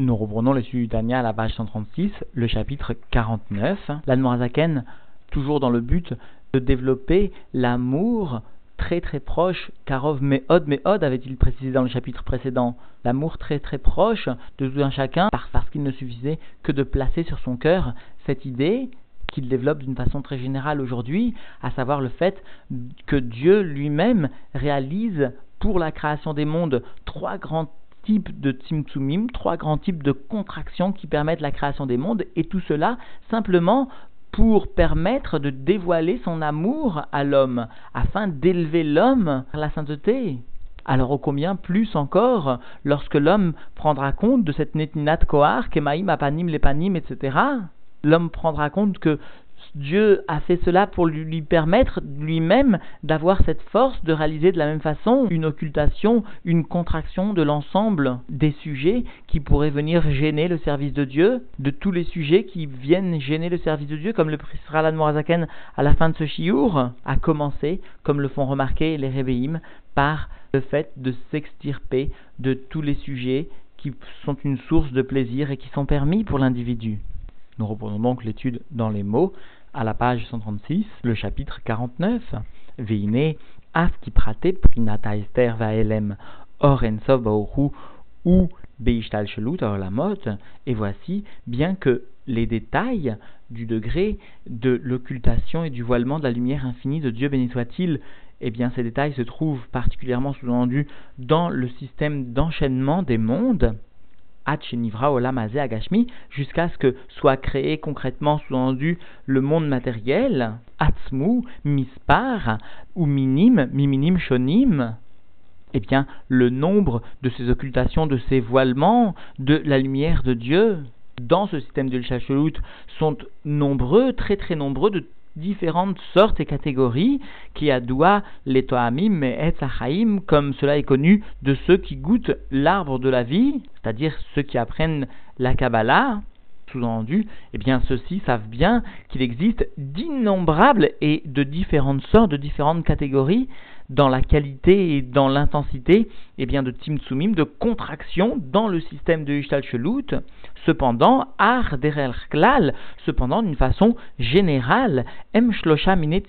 Nous reprenons le sujet du Tania à la page 136, le chapitre 49. L'Anmorazaken, toujours dans le but de développer l'amour très très proche, Karov Meod Meod avait-il précisé dans le chapitre précédent, l'amour très très proche de tout un chacun, parce qu'il ne suffisait que de placer sur son cœur cette idée qu'il développe d'une façon très générale aujourd'hui, à savoir le fait que Dieu lui-même réalise pour la création des mondes trois grands types de Tzimtzumim, trois grands types de contractions qui permettent la création des mondes, et tout cela simplement pour permettre de dévoiler son amour à l'homme, afin d'élever l'homme à la sainteté. Alors au combien plus encore lorsque l'homme prendra compte de cette netinat kohar, kemaim apanim lepanim, etc. L'homme prendra compte que Dieu a fait cela pour lui permettre lui-même d'avoir cette force de réaliser de la même façon une occultation, une contraction de l'ensemble des sujets qui pourraient venir gêner le service de Dieu, de tous les sujets qui viennent gêner le service de Dieu, comme le précisera l'Admorazaken à la fin de ce chiour, à commencer, comme le font remarquer les Rébéim, par le fait de s'extirper de tous les sujets qui sont une source de plaisir et qui sont permis pour l'individu. Nous reprenons donc l'étude dans les mots à la page 136, le chapitre 49. Veine, af qui prate prinata ester vaelem or ensov ou beishtal shelut la mot. Et voici, bien que les détails du degré de l'occultation et du voilement de la lumière infinie de Dieu béni soit-il, eh bien ces détails se trouvent particulièrement sous-entendus dans le système d'enchaînement des mondes, jusqu'à ce que soit créé concrètement sous-entendu le monde matériel, Atzmu, Mispar, ou Minim, Miminim Shonim, eh bien, le nombre de ces occultations, de ces voilements de la lumière de Dieu dans ce système de l'Ishachelut sont nombreux, très très nombreux, de différentes sortes et catégories qui adoua les Toamim et Etzachaim, comme cela est connu de ceux qui goûtent l'arbre de la vie, c'est-à-dire ceux qui apprennent la Kabbalah, sous-entendu, eh bien ceux-ci savent bien qu'il existe d'innombrables et de différentes sortes, de différentes catégories dans la qualité et dans l'intensité eh bien, de Timtsumim, de contraction dans le système de Ishtal Shelut, cependant, Ar Derer Klal, cependant d'une façon générale, Em Shlosha Mine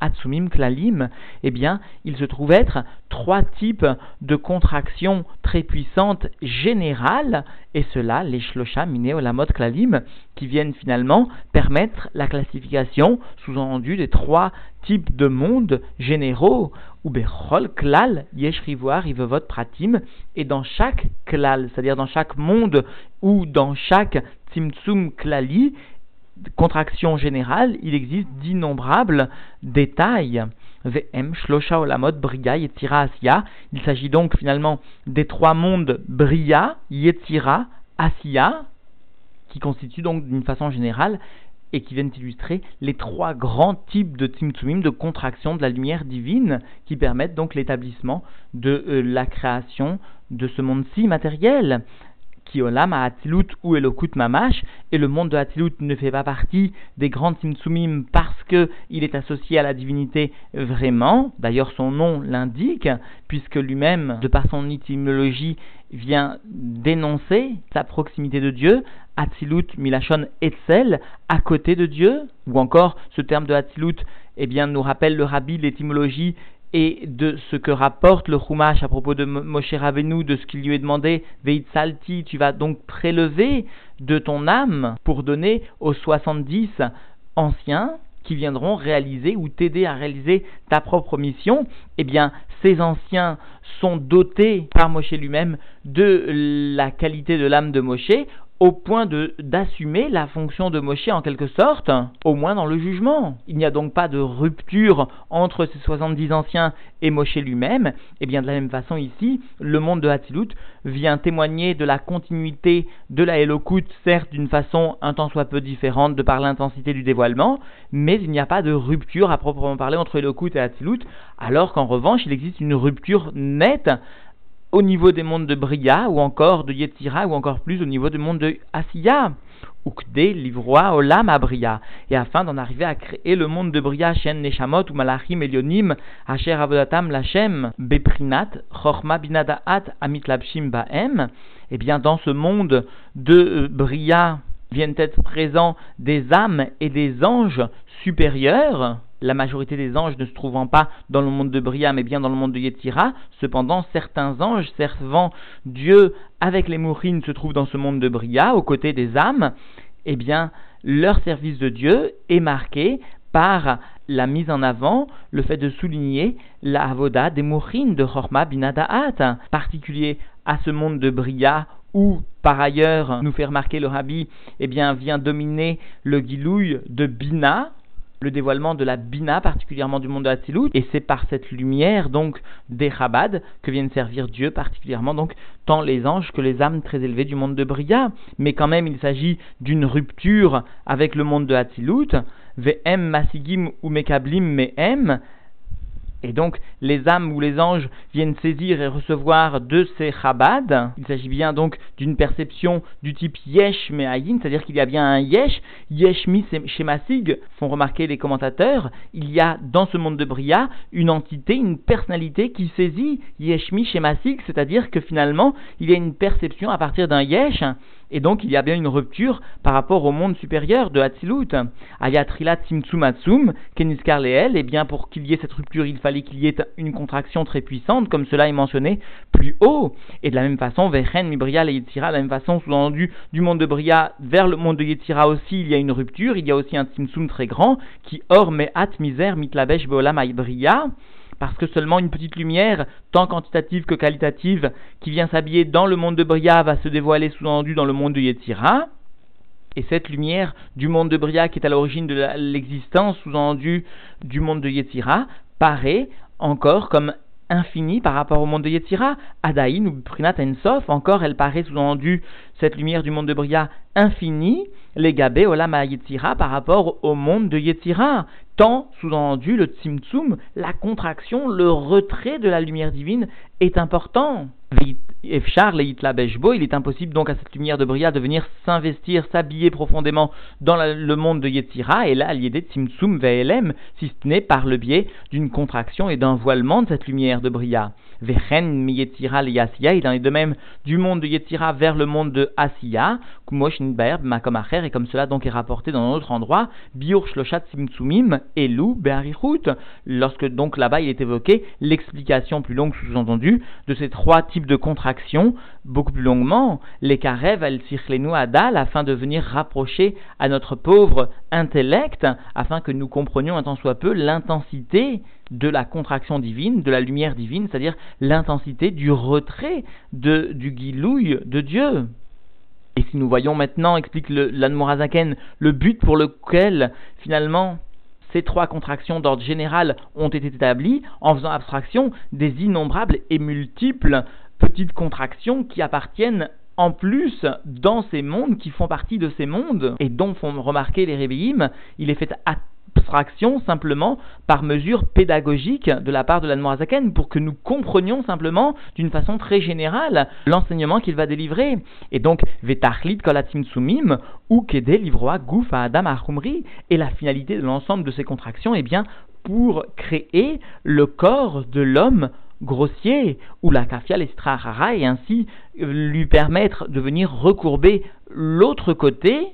Atsumim Klalim, eh bien, il se trouve être trois types de contractions très puissantes générales, et cela, les Shlosha Mine Olamot Klalim, qui viennent finalement permettre la classification, sous-entendu, des trois types de mondes généraux, ou Bechol Klal Yesh Rivevot Pratim, et dans chaque Klal, c'est-à-dire dans chaque monde ou dans chaque Tzimtzum Klali, contraction générale, il existe d'innombrables détails. VM, Shlosha Olamot, Bria, Yetira, Asiya. Il s'agit donc finalement des trois mondes Bria, Yetira, Asiya, qui constituent donc d'une façon générale et qui viennent illustrer les trois grands types de Tzimtzumim, de contraction de la lumière divine, qui permettent donc l'établissement de euh, la création de ce monde-ci matériel. Kiolam à Hatilut ou Elokut Mamash, et le monde de Hatilut ne fait pas partie des grands Tzimtzumim parce qu'il est associé à la divinité vraiment, d'ailleurs son nom l'indique, puisque lui-même, de par son étymologie, vient dénoncer sa proximité de Dieu, Atzilut Milachon Etzel, à côté de Dieu, ou encore ce terme de Atzilut, eh bien, nous rappelle le rabbi l'étymologie et de ce que rapporte le Chumash à propos de Moshe Rabbeinu, de ce qu'il lui est demandé, Veitsalti, tu vas donc prélever de ton âme pour donner aux 70 anciens qui viendront réaliser ou t'aider à réaliser ta propre mission, eh bien, ces anciens sont dotés par Moshe lui-même de la qualité de l'âme de Moshe, au point de d'assumer la fonction de Moshe en quelque sorte, au moins dans le jugement. Il n'y a donc pas de rupture entre ces 70 anciens et Moshe lui-même. Et eh bien de la même façon ici, le monde de Hatzilut vient témoigner de la continuité de la Elokut, certes d'une façon un tant soit peu différente de par l'intensité du dévoilement, mais il n'y a pas de rupture à proprement parler entre Elokut et Hatzilut, alors qu'en revanche il existe une rupture nette au niveau des mondes de Bria, ou encore de Yetzira, ou encore plus au niveau du monde de Asiya. Ukde, livroa, olam abria, et afin d'en arriver à créer le monde de Bria, Shen, Neshamot, ou Malachim, Elionim, Asher Avodatam, Lachem, Beprinat, Chorma, Binadaat, Amit Labshim, Baem, et eh bien dans ce monde de euh, Bria viennent être présents des âmes et des anges supérieurs, la majorité des anges ne se trouvant pas dans le monde de Bria, mais bien dans le monde de Yetzira. Cependant, certains anges servant Dieu avec les mourines se trouvent dans ce monde de Bria, aux côtés des âmes. Eh bien, leur service de Dieu est marqué par la mise en avant, le fait de souligner la avoda des mourines de Chorma Binadaat, particulier à ce monde de Bria où, par ailleurs, nous fait remarquer le rabbi, eh bien, vient dominer le guilouille de Bina, le dévoilement de la Bina, particulièrement du monde de Hatzilut, et c'est par cette lumière donc des Chabad que viennent servir Dieu, particulièrement donc tant les anges que les âmes très élevées du monde de Bria. Mais quand même, il s'agit d'une rupture avec le monde de Hatzilut. Ve'em masigim ou mekablim me'em, et donc, les âmes ou les anges viennent saisir et recevoir de ces chabad. Il s'agit bien donc d'une perception du type yesh me'ayin, c'est-à-dire qu'il y a bien un yesh, yesh mi shemasig, font remarquer les commentateurs. Il y a dans ce monde de Bria une entité, une personnalité qui saisit yesh mi shemasig, c'est-à-dire que finalement, il y a une perception à partir d'un yesh et donc il y a bien une rupture par rapport au monde supérieur de Hatzilut. Ayatrilat Simtsumatsum, Keniskar Leel, et bien pour qu'il y ait cette rupture, il fallait qu'il y ait une contraction très puissante, comme cela est mentionné plus haut. Et de la même façon, Vechen, Mibria, et Yetzira, de la même façon, sous-entendu, du monde de Bria vers le monde de Yetzira aussi, il y a une rupture, il y a aussi un Simtsum très grand, qui or at misère mitlabesh beolam Bria parce que seulement une petite lumière, tant quantitative que qualitative, qui vient s'habiller dans le monde de Bria, va se dévoiler sous-entendu dans le monde de Yetzira. Et cette lumière du monde de Bria, qui est à l'origine de l'existence sous-entendu du monde de Yetzira, paraît encore comme infinie par rapport au monde de Yetzira. Adaïn ou Prinat Ensof, encore elle paraît sous-entendu cette lumière du monde de Bria infinie, les gabé olama Yetzira par rapport au monde de Yetzira. Tant, sous-entendu, le tzimtzum, la contraction, le retrait de la lumière divine est important. Il est impossible donc à cette lumière de Bria de venir s'investir, s'habiller profondément dans le monde de Yetzira, et là, l'idée de Tzimtzum Ve'elem, si ce n'est par le biais d'une contraction et d'un voilement de cette lumière de Bria. Vechen Yetzira il en est de même du monde de Yetzira vers le monde de Asiya, Kumosh Makom et comme cela donc est rapporté dans un autre endroit, Biur Shloshat Simtsumim, Elu Be'arichut, lorsque donc là-bas il est évoqué l'explication plus longue sous-entendue de ces trois types de contractions, beaucoup plus longuement, les Karev al Sichlenu Adal, afin de venir rapprocher à notre pauvre intellect, afin que nous comprenions un tant soit peu l'intensité de la contraction divine, de la lumière divine, c'est-à-dire l'intensité du retrait de, du guilouille de Dieu. Et si nous voyons maintenant, explique l'Anmorazaken, le but pour lequel finalement ces trois contractions d'ordre général ont été établies en faisant abstraction des innombrables et multiples petites contractions qui appartiennent en plus dans ces mondes, qui font partie de ces mondes, et dont font remarquer les Rébéim, il est fait abstraction simplement par mesure pédagogique de la part de la Noirzaken pour que nous comprenions simplement d'une façon très générale l'enseignement qu'il va délivrer. Et donc, Vetachlit Kolatim Sumim ou Kede Livroa Gouf Adam Achumri. Et la finalité de l'ensemble de ces contractions est bien pour créer le corps de l'homme grossier, ou la kafia l'estrahara, et ainsi lui permettre de venir recourber l'autre côté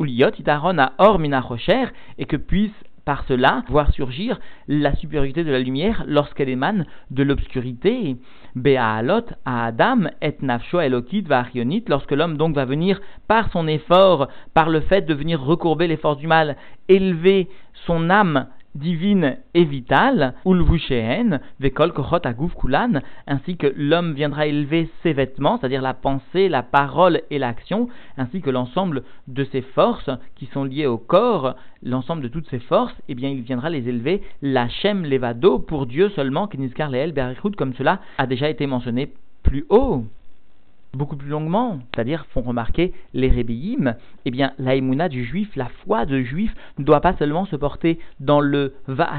Uliot itaron à or minachocher, et que puisse par cela voir surgir la supériorité de la lumière lorsqu'elle émane de l'obscurité. Be'alot à Adam et nafsho elokit va lorsque l'homme donc va venir par son effort, par le fait de venir recourber les forces du mal, élever son âme divine et vitale, ulvushehen, vekol kochot ainsi que l'homme viendra élever ses vêtements, c'est-à-dire la pensée, la parole et l'action, ainsi que l'ensemble de ses forces qui sont liées au corps, l'ensemble de toutes ces forces, eh bien il viendra les élever, lachem levado, pour Dieu seulement, keniskar leel comme cela a déjà été mentionné plus haut beaucoup plus longuement, c'est-à-dire font remarquer les rébéim, eh bien l'aïmouna du juif, la foi de juif ne doit pas seulement se porter dans le va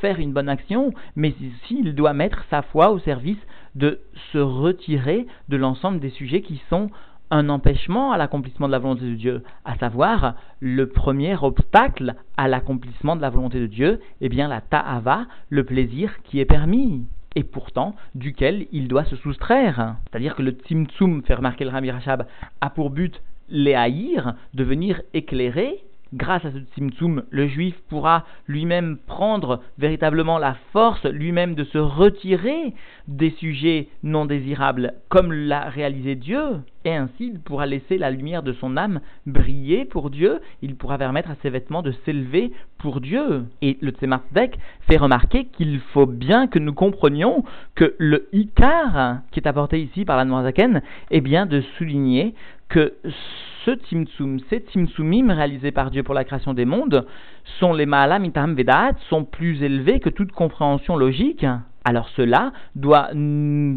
faire une bonne action, mais aussi il doit mettre sa foi au service de se retirer de l'ensemble des sujets qui sont un empêchement à l'accomplissement de la volonté de Dieu, à savoir le premier obstacle à l'accomplissement de la volonté de Dieu, eh bien la ta'ava, le plaisir qui est permis et pourtant duquel il doit se soustraire. C'est-à-dire que le Tzimtzum, fait remarquer le Rabbi Rachab, a pour but les haïr, de venir éclairer grâce à ce Tzimtzum, le juif pourra lui-même prendre véritablement la force lui-même de se retirer des sujets non désirables comme l'a réalisé Dieu. Et ainsi, il pourra laisser la lumière de son âme briller pour Dieu, il pourra permettre à ses vêtements de s'élever pour Dieu. Et le Tzemardek fait remarquer qu'il faut bien que nous comprenions que le Ikar, qui est apporté ici par la Noirzaken, est bien de souligner que ce Tzimtzum, ces Tzimtzumim réalisés par Dieu pour la création des mondes, sont les Ma'alam Itam sont plus élevés que toute compréhension logique. Alors cela doit,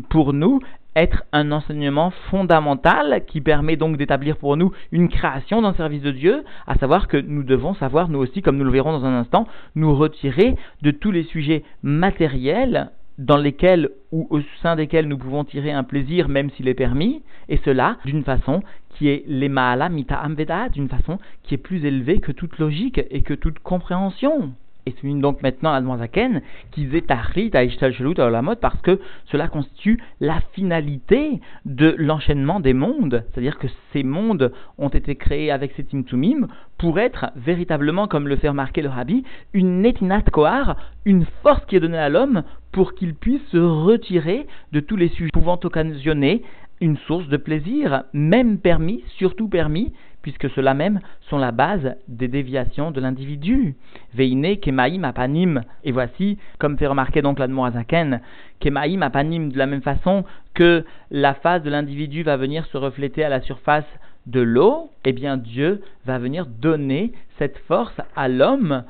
pour nous, être un enseignement fondamental qui permet donc d'établir pour nous une création d'un service de Dieu, à savoir que nous devons savoir, nous aussi, comme nous le verrons dans un instant, nous retirer de tous les sujets matériels dans lesquels ou au sein desquels nous pouvons tirer un plaisir même s'il est permis, et cela d'une façon qui est les mita amveda, d'une façon qui est plus élevée que toute logique et que toute compréhension et souligne donc maintenant Admoisaken, qu'ils aient tahrit à Ishtal à mode parce que cela constitue la finalité de l'enchaînement des mondes. C'est-à-dire que ces mondes ont été créés avec ces Timtumim pour être véritablement, comme le fait remarquer le Rabbi, une netinat kohar, une force qui est donnée à l'homme pour qu'il puisse se retirer de tous les sujets pouvant occasionner une source de plaisir, même permis, surtout permis, puisque ceux-là même sont la base des déviations de l'individu. Veine, Kemaim, Apanim. Et voici, comme fait remarquer donc l'Admorazaken, Kemaim, Apanim, de la même façon que la face de l'individu va venir se refléter à la surface de l'eau, eh bien Dieu va venir donner cette force à l'homme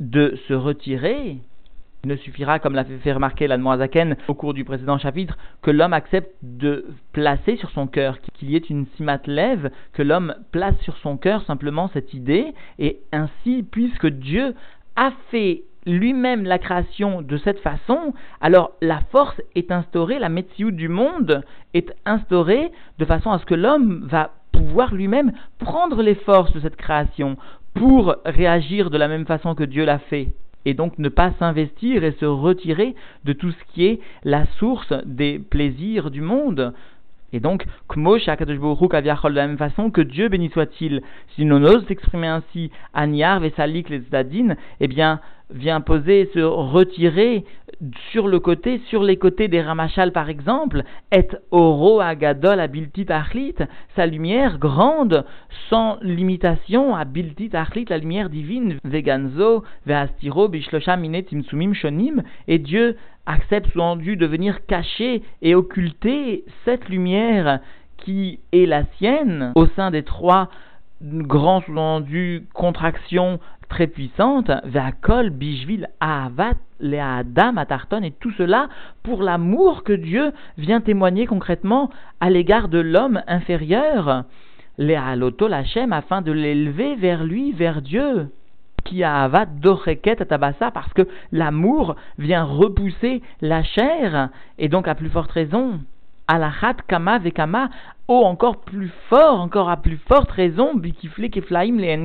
de se retirer il ne suffira, comme l'a fait remarquer l'Admoazaken au cours du précédent chapitre, que l'homme accepte de placer sur son cœur, qu'il y ait une simat lève, que l'homme place sur son cœur simplement cette idée, et ainsi, puisque Dieu a fait lui-même la création de cette façon, alors la force est instaurée, la métier du monde est instaurée de façon à ce que l'homme va pouvoir lui-même prendre les forces de cette création pour réagir de la même façon que Dieu l'a fait et donc ne pas s'investir et se retirer de tout ce qui est la source des plaisirs du monde. Et donc, Kmo de la même façon que Dieu béni soit-il, si l'on ose s'exprimer ainsi, Aniar, Vesalik, les eh bien, vient poser, se retirer sur le côté, sur les côtés des Ramachal par exemple, et oro agadol abiltit achlit, sa lumière grande, sans limitation, abiltit achlit, la lumière divine, veganzo, veastiro, bishlosha minet imsumim shonim, et Dieu accepte sous-entendu de venir cacher et occulter cette lumière qui est la sienne au sein des trois grands sous-entendus contractions très puissante, Vakol, Bishvil, Ahavat, les Adam, Atarton, et tout cela pour l'amour que Dieu vient témoigner concrètement à l'égard de l'homme inférieur, les Haloto, Lachem, afin de l'élever vers lui, vers Dieu. Qui a avat doreket tabassa parce que l'amour vient repousser la chair et donc à plus forte raison alachat kama vekama, oh encore plus fort, encore à plus forte raison, bikifle keflaim les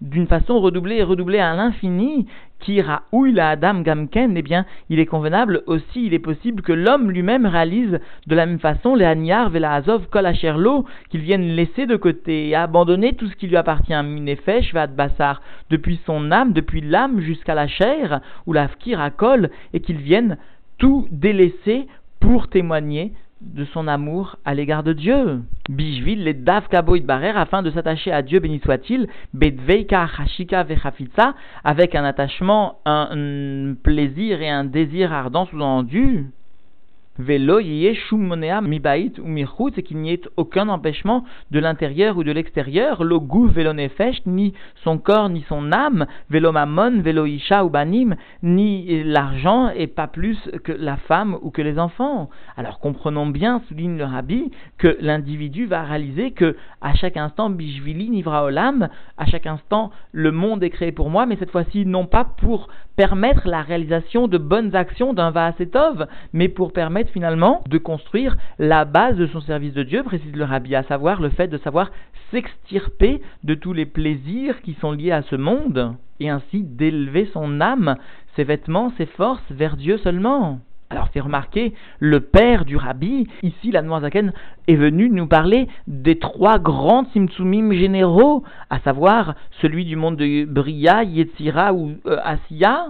d'une façon redoublée et redoublée à l'infini, qui raouille la Adam Gamken, eh bien, il est convenable aussi, il est possible que l'homme lui-même réalise de la même façon les Vela Azov, Kol Asherlo, qu'il vienne laisser de côté et abandonner tout ce qui lui appartient, Minefesh, Vad Bassar, depuis son âme, depuis l'âme jusqu'à la chair, ou la Fkir à Kol, et qu'il vienne tout délaisser pour témoigner de son amour à l'égard de Dieu. Bishvil les dav barer afin de s'attacher à Dieu béni soit-il, bedveika hashika vechafitza avec un attachement, un, plaisir et un désir ardent sous-entendu. Velo mibait ou mirchut, c'est qu'il n'y ait aucun empêchement de l'intérieur ou de l'extérieur, lo velo nefesh, ni son corps, ni son âme, velo mamon, velo isha ou banim, ni l'argent et pas plus que la femme ou que les enfants. Alors comprenons bien, souligne le rabbi, que l'individu va réaliser que à chaque instant, bishvili nivra olam, à chaque instant, le monde est créé pour moi, mais cette fois-ci non pas pour permettre la réalisation de bonnes actions d'un vaasetov, mais pour permettre finalement de construire la base de son service de Dieu, précise le rabbi, à savoir le fait de savoir s'extirper de tous les plaisirs qui sont liés à ce monde, et ainsi d'élever son âme, ses vêtements, ses forces vers Dieu seulement. Alors, fait remarquer, le père du rabbi, ici, la Zaken, est venu nous parler des trois grands Tzimtzumim généraux, à savoir celui du monde de Bria, Yetzira ou euh, Asiya.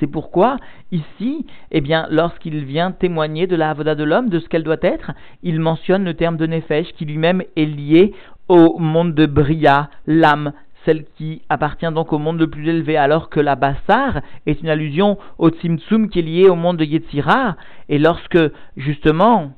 C'est pourquoi, ici, eh bien, lorsqu'il vient témoigner de la Avoda de l'homme, de ce qu'elle doit être, il mentionne le terme de Nefesh, qui lui-même est lié au monde de Bria, l'âme, celle qui appartient donc au monde le plus élevé, alors que la Bassar est une allusion au Tzimtzum qui est lié au monde de Yetzira. Et lorsque, justement,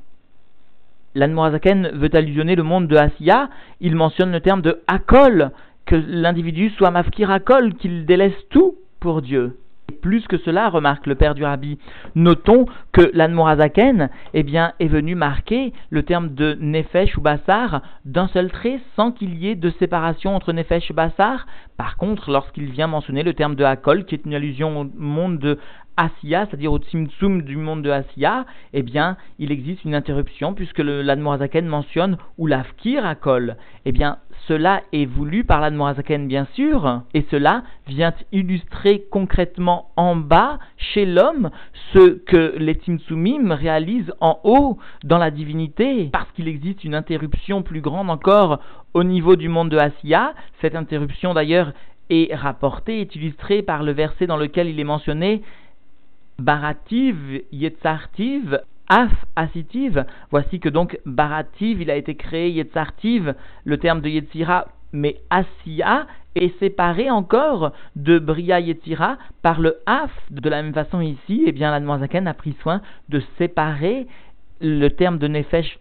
l'Anmorazaken veut allusionner le monde de Asiya, il mentionne le terme de Akol, que l'individu soit mafkir Akol, qu'il délaisse tout pour Dieu. Plus que cela, remarque le père du rabbi, notons que l'Anmorazaken eh est venu marquer le terme de Nefesh ou Bassar d'un seul trait sans qu'il y ait de séparation entre Nefesh et Bassar. Par contre, lorsqu'il vient mentionner le terme de Hakol, qui est une allusion au monde de Asiya, c'est-à-dire au Tzimtzum du monde de Asiya, eh bien, il existe une interruption puisque l'Admorazaken mentionne ou l'Afkir Hakol. Eh bien, cela est voulu par l'Admorazaken, bien sûr, et cela vient illustrer concrètement en bas, chez l'homme, ce que les Tzimtzumim réalisent en haut dans la divinité, parce qu'il existe une interruption plus grande encore au niveau du monde de Asiya. Cette interruption, d'ailleurs, est rapportée, est illustrée par le verset dans lequel il est mentionné Barativ, Yetzartiv, Af Asitiv. Voici que donc Barativ, il a été créé Yetzartiv, le terme de Yetzira, mais Asiya est séparé encore de Bria Yetzira par le Af. De la même façon ici, eh bien, la a pris soin de séparer le terme de Nefesh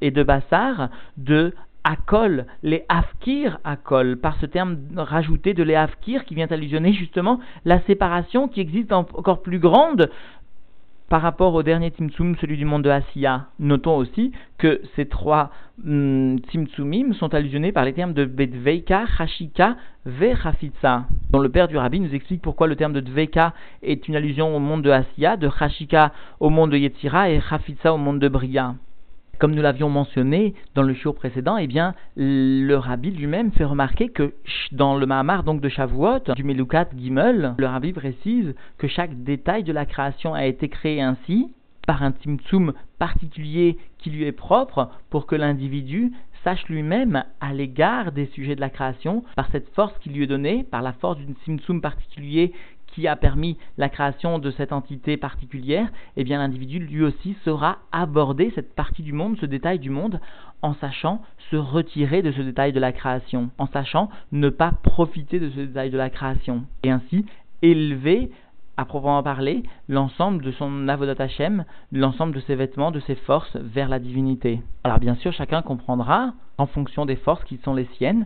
et de Bassar de Akol, les Afkir Akol, par ce terme rajouté de les Afkir qui vient allusionner justement la séparation qui existe encore plus grande par rapport au dernier Tzimtzum, celui du monde de Asiya. Notons aussi que ces trois mm, Tzimtzumim sont allusionnés par les termes de Bedveika, Hashika, Vechafitsa, dont le père du rabbi nous explique pourquoi le terme de Dveika est une allusion au monde de Asiya, de Hashika au monde de Yetzira et Hafitsa au monde de Bria. Comme nous l'avions mentionné dans le show précédent, eh bien, le rabbi lui-même fait remarquer que dans le Mahamar donc de Shavuot, du Melukat Gimel, le rabbi précise que chaque détail de la création a été créé ainsi, par un timtsum particulier qui lui est propre, pour que l'individu sache lui-même à l'égard des sujets de la création, par cette force qui lui est donnée, par la force d'une timtsum particulier qui a permis la création de cette entité particulière, eh bien l'individu lui aussi saura aborder cette partie du monde, ce détail du monde, en sachant se retirer de ce détail de la création, en sachant ne pas profiter de ce détail de la création, et ainsi élever à proprement parler, l'ensemble de son avodat Hashem, l'ensemble de ses vêtements, de ses forces vers la divinité. Alors bien sûr, chacun comprendra, en fonction des forces qui sont les siennes,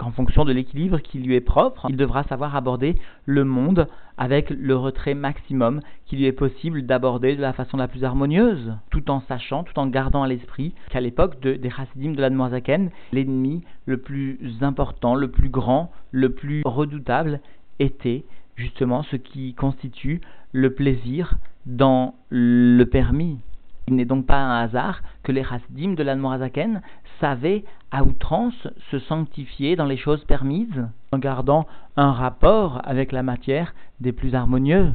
en fonction de l'équilibre qui lui est propre, il devra savoir aborder le monde avec le retrait maximum qui lui est possible d'aborder de la façon la plus harmonieuse, tout en sachant, tout en gardant à l'esprit qu'à l'époque de, des chassidim de l'Admoisaken, l'ennemi le plus important, le plus grand, le plus redoutable était justement ce qui constitue le plaisir dans le permis. Il n'est donc pas un hasard que les chassidim de l'Admorazaken savaient à outrance se sanctifier dans les choses permises, en gardant un rapport avec la matière des plus harmonieux.